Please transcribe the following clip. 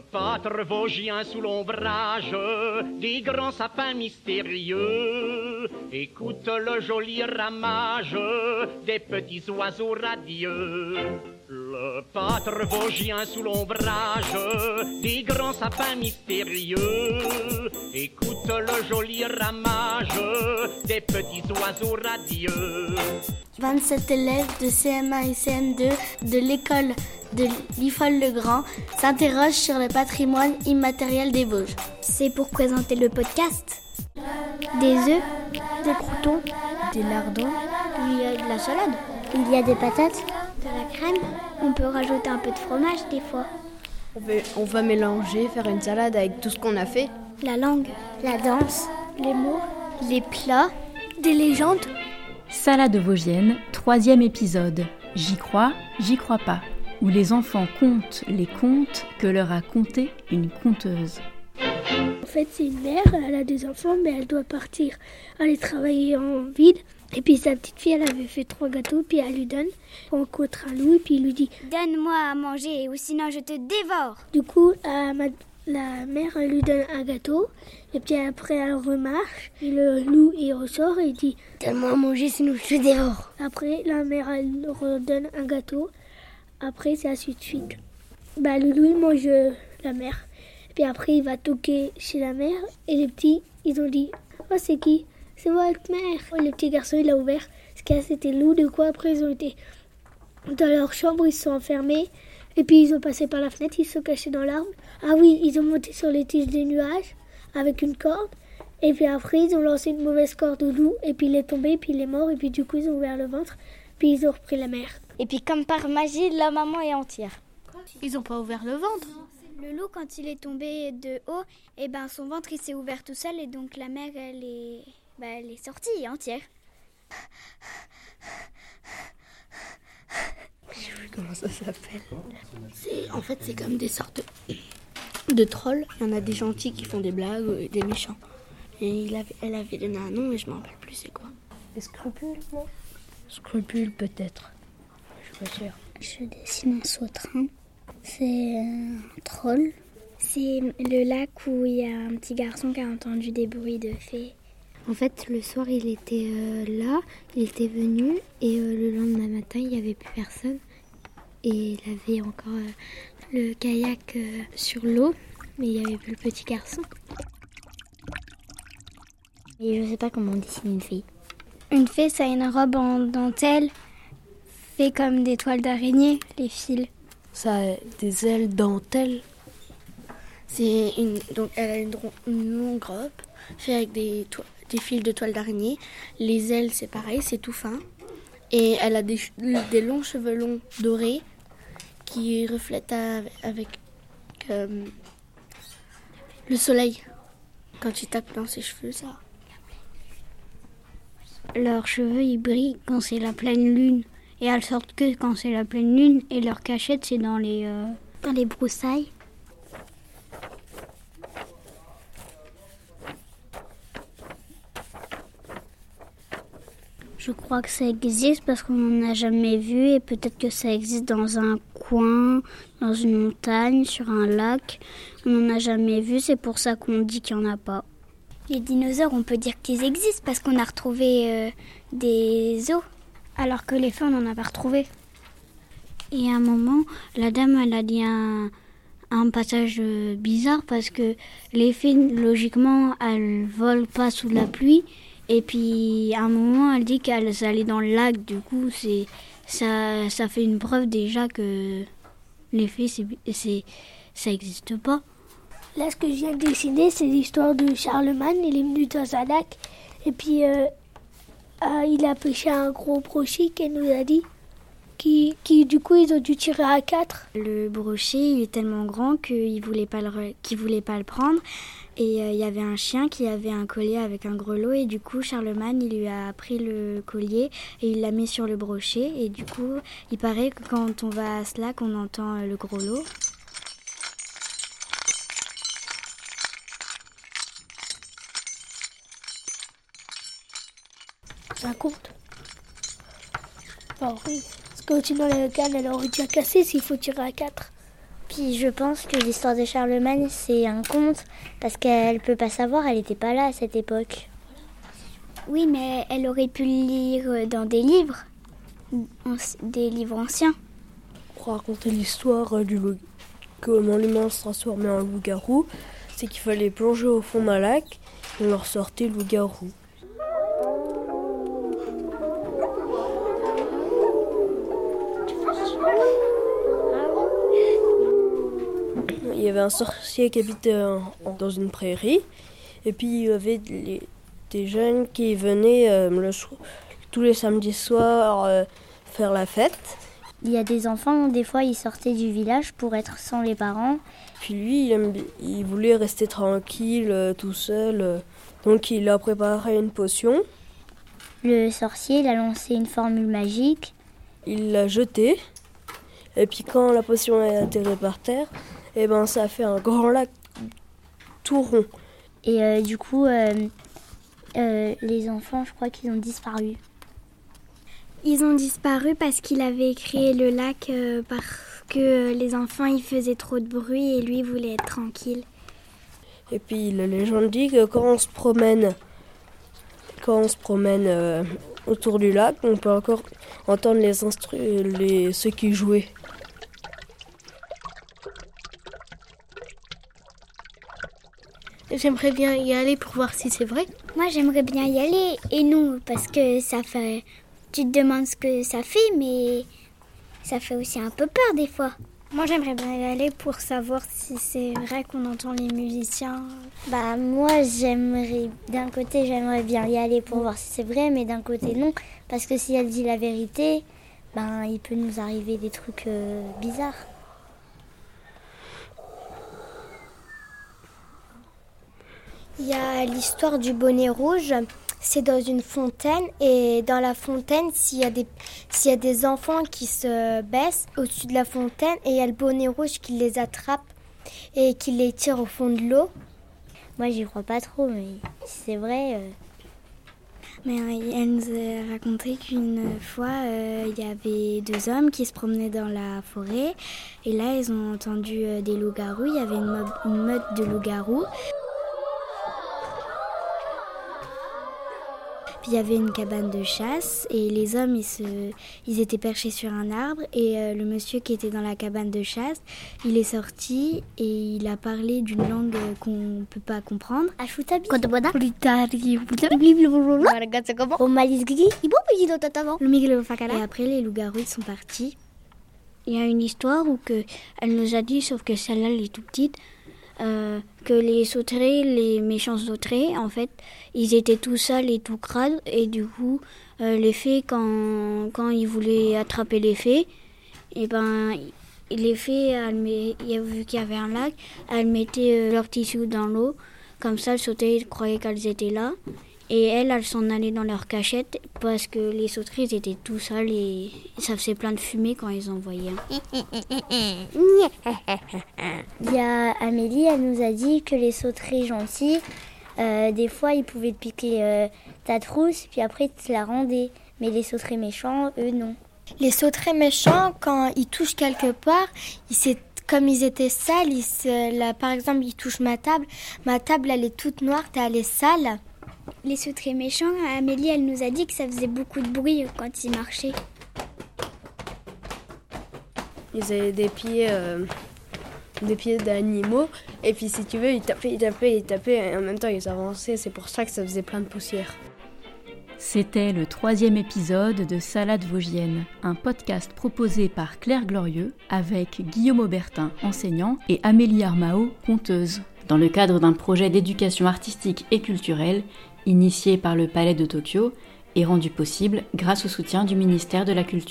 Pâtre vosgien sous l'ombrage des grands sapins mystérieux écoute le joli ramage des petits oiseaux radieux. Le pâtre vosgien sous l'ombrage des grands sapins mystérieux écoute le joli ramage des petits oiseaux radieux. 27 élèves de CM1 et CM2 de l'école de l'IFOL-le-Grand s'interrogent sur le patrimoine immatériel des Vosges. C'est pour présenter le podcast. Des œufs, des croutons, des lardons, il y a de la salade, il y a des patates, de la crème. On peut rajouter un peu de fromage des fois. On, va, on va mélanger, faire une salade avec tout ce qu'on a fait. La langue, la danse, les mots, les plats, des légendes. Salade vosgienne, troisième épisode. J'y crois, j'y crois pas. Où les enfants comptent les contes que leur a conté une conteuse. En fait, c'est une mère, elle a des enfants, mais elle doit partir aller travailler en ville. Et puis sa petite fille, elle avait fait trois gâteaux, puis elle lui donne, on rencontre un loup, et puis il lui dit Donne-moi à manger, ou sinon je te dévore. Du coup, euh, ma, la mère elle lui donne un gâteau, et puis après elle remarche, et le loup il ressort et il dit Donne-moi à manger, sinon je te dévore. Après, la mère elle redonne un gâteau, après c'est ainsi de suite. Bah, le loup il mange la mère. Puis après, il va toquer chez la mère. Et les petits, ils ont dit Oh, c'est qui? C'est votre mère. Le petit garçon, il a ouvert. Ce qu'il c'était loup. De quoi Après, ils ont été dans leur chambre, ils se sont enfermés. Et puis, ils ont passé par la fenêtre, ils se sont cachés dans l'arbre. Ah oui, ils ont monté sur les tiges des nuages avec une corde. Et puis après, ils ont lancé une mauvaise corde au loup. Et puis, il est tombé, puis il est mort. Et puis, du coup, ils ont ouvert le ventre. Puis, ils ont repris la mère. Et puis, comme par magie, la maman est entière. Ils n'ont pas ouvert le ventre. Le loup, quand il est tombé de haut, et ben son ventre il s'est ouvert tout seul et donc la mère elle est, bah, elle est sortie entière. Je sais plus comment ça s'appelle. En fait, c'est comme des sortes de trolls. Il y en a des gentils qui font des blagues et des méchants. Et il avait, elle avait donné un nom, mais je m'en rappelle plus c'est quoi. Des scrupules, non? Scrupules, peut-être. Je dessine un sautrin. C'est un troll. C'est le lac où il y a un petit garçon qui a entendu des bruits de fées. En fait, le soir, il était euh, là, il était venu, et euh, le lendemain matin, il n'y avait plus personne. Et il avait encore euh, le kayak sur l'eau, mais il n'y avait plus le petit garçon. Et je sais pas comment on dessine une fille. Une fée, ça a une robe en dentelle, fait comme des toiles d'araignée, les fils. Ça a des ailes dentelles. C'est une donc elle a une, une longue robe faite avec des, des fils de toile d'araignée. Les ailes c'est pareil, c'est tout fin. Et elle a des, des, longs cheveux longs dorés qui reflètent avec euh, le soleil. Quand tu tapes dans ses cheveux, ça. Leurs cheveux ils brillent quand c'est la pleine lune. Et elles sortent que quand c'est la pleine lune. Et leur cachette, c'est dans les, euh, dans les broussailles. Je crois que ça existe parce qu'on n'en a jamais vu et peut-être que ça existe dans un coin, dans une montagne, sur un lac. On n'en a jamais vu, c'est pour ça qu'on dit qu'il n'y en a pas. Les dinosaures, on peut dire qu'ils existent parce qu'on a retrouvé euh, des os alors que les fées, on n'en a pas retrouvé. Et à un moment, la dame, elle a dit un, un passage bizarre parce que les fées, logiquement, elles volent pas sous la pluie. Et puis, à un moment, elle dit qu'elles allaient dans le lac. Du coup, c'est ça, ça fait une preuve déjà que les fées, c'est, ça n'existe pas. Là, ce que je viens de dessiner, c'est l'histoire de Charlemagne. Il est venu dans un lac. Et puis, euh, euh, il a pêché un gros brochet qu'elle nous a dit. Qui, qui, du coup, ils ont dû tirer à quatre. Le brochet, il est tellement grand qu'il voulait, pas le, qu'il voulait pas le prendre. Et euh, il y avait un chien qui avait un collier avec un grelot. Et du coup, Charlemagne, il lui a pris le collier et il l'a mis sur le brochet. Et du coup, il paraît que quand on va à ce lac, on entend le grelot. C'est un conte. Enfin, oui. Parce que sinon, la canne, elle aurait déjà cassé s'il faut tirer à 4. Puis je pense que l'histoire de Charlemagne, c'est un conte, parce qu'elle peut pas savoir, elle n'était pas là à cette époque. Oui, mais elle aurait pu le lire dans des livres, des livres anciens. Pour raconter l'histoire du loup, comment l'humain se transformait en loup-garou, c'est qu'il fallait plonger au fond d'un lac et on leur sortait loup-garou. Un sorcier qui habitait dans une prairie et puis il y avait des jeunes qui venaient euh, tous les samedis soirs euh, faire la fête. Il y a des enfants, des fois ils sortaient du village pour être sans les parents. Puis lui, il, voulait rester tranquille, euh, tout seul. donc il a préparé une potion. Le sorcier, il a lancé une formule magique. Il l'a jetée. Et puis quand la potion est atterrée par terre, et eh ben ça a fait un grand lac tout rond. Et du coup, euh, les enfants, je crois qu'ils ont disparu. Ils ont disparu parce qu'il avait créé le lac euh, parce que les enfants ils faisaient trop de bruit et lui voulait être tranquille. Et puis la légende dit que quand on se promène, quand on se promène euh, autour du lac, on peut encore entendre les, les ceux qui jouaient. J'aimerais bien y aller pour voir si c'est vrai. Moi, j'aimerais bien y aller. Et nous, parce que ça fait. Tu te demandes ce que ça fait, mais ça fait aussi un peu peur des fois. Moi, j'aimerais bien y aller pour savoir si c'est vrai qu'on entend les musiciens. Bah, moi, j'aimerais. D'un côté, j'aimerais bien y aller pour voir si c'est vrai, mais d'un côté, non. Parce que si elle dit la vérité, ben, il peut nous arriver des trucs euh, bizarres. Il y a l'histoire du bonnet rouge. C'est dans une fontaine et dans la fontaine, s'il y, a des, enfants qui se baissent au-dessus de la fontaine et il y a le bonnet rouge qui les attrape et qui les tire au fond de l'eau. Moi, j'y crois pas trop, mais c'est vrai. Euh. Mais euh, elle nous a raconté qu'une fois, euh, il y avait deux hommes qui se promenaient dans la forêt et là, ils ont entendu des loups-garous. Il y avait une, une meute de loups-garous. Il y avait une cabane de chasse et les hommes, ils, se, ils étaient perchés sur un arbre et euh, le monsieur qui était dans la cabane de chasse, il est sorti et il a parlé d'une langue qu'on ne peut pas comprendre. Et après, les loups-garous sont partis. Il y a une histoire où que elle nous a dit, sauf que celle-là, elle est tout petite, euh, que les sauterelles, les méchants sauterelles, en fait, ils étaient tout sales et tout crades. Et du coup, euh, les fées, quand, quand ils voulaient attraper les fées, et eh ben, les fées, elles, vu qu'il y avait un lac, elles mettaient euh, leur tissu dans l'eau. Comme ça, le sauterelles croyaient qu'elles étaient là. Et elles, elles s'en allaient dans leur cachette parce que les sauterelles étaient tout sales et ça faisait plein de fumée quand ils en voyaient. Il y a Amélie, elle nous a dit que les sauterelles gentils, euh, des fois, ils pouvaient te piquer euh, ta trousse, puis après, ils te la rendaient. Mais les sauterelles méchants, eux, non. Les sauterelles méchants, quand ils touchent quelque part, ils comme ils étaient sales, ils là, par exemple, ils touchent ma table. Ma table, elle est toute noire, elle est sale les très méchants, Amélie, elle nous a dit que ça faisait beaucoup de bruit quand ils marchaient. Ils avaient des pieds, euh, des pieds d'animaux, et puis si tu veux, ils tapaient, ils tapaient, ils tapaient, et en même temps ils avançaient. C'est pour ça que ça faisait plein de poussière. C'était le troisième épisode de Salade Vosgienne, un podcast proposé par Claire Glorieux avec Guillaume Aubertin, enseignant, et Amélie Armao, conteuse, dans le cadre d'un projet d'éducation artistique et culturelle initié par le Palais de Tokyo et rendu possible grâce au soutien du ministère de la Culture.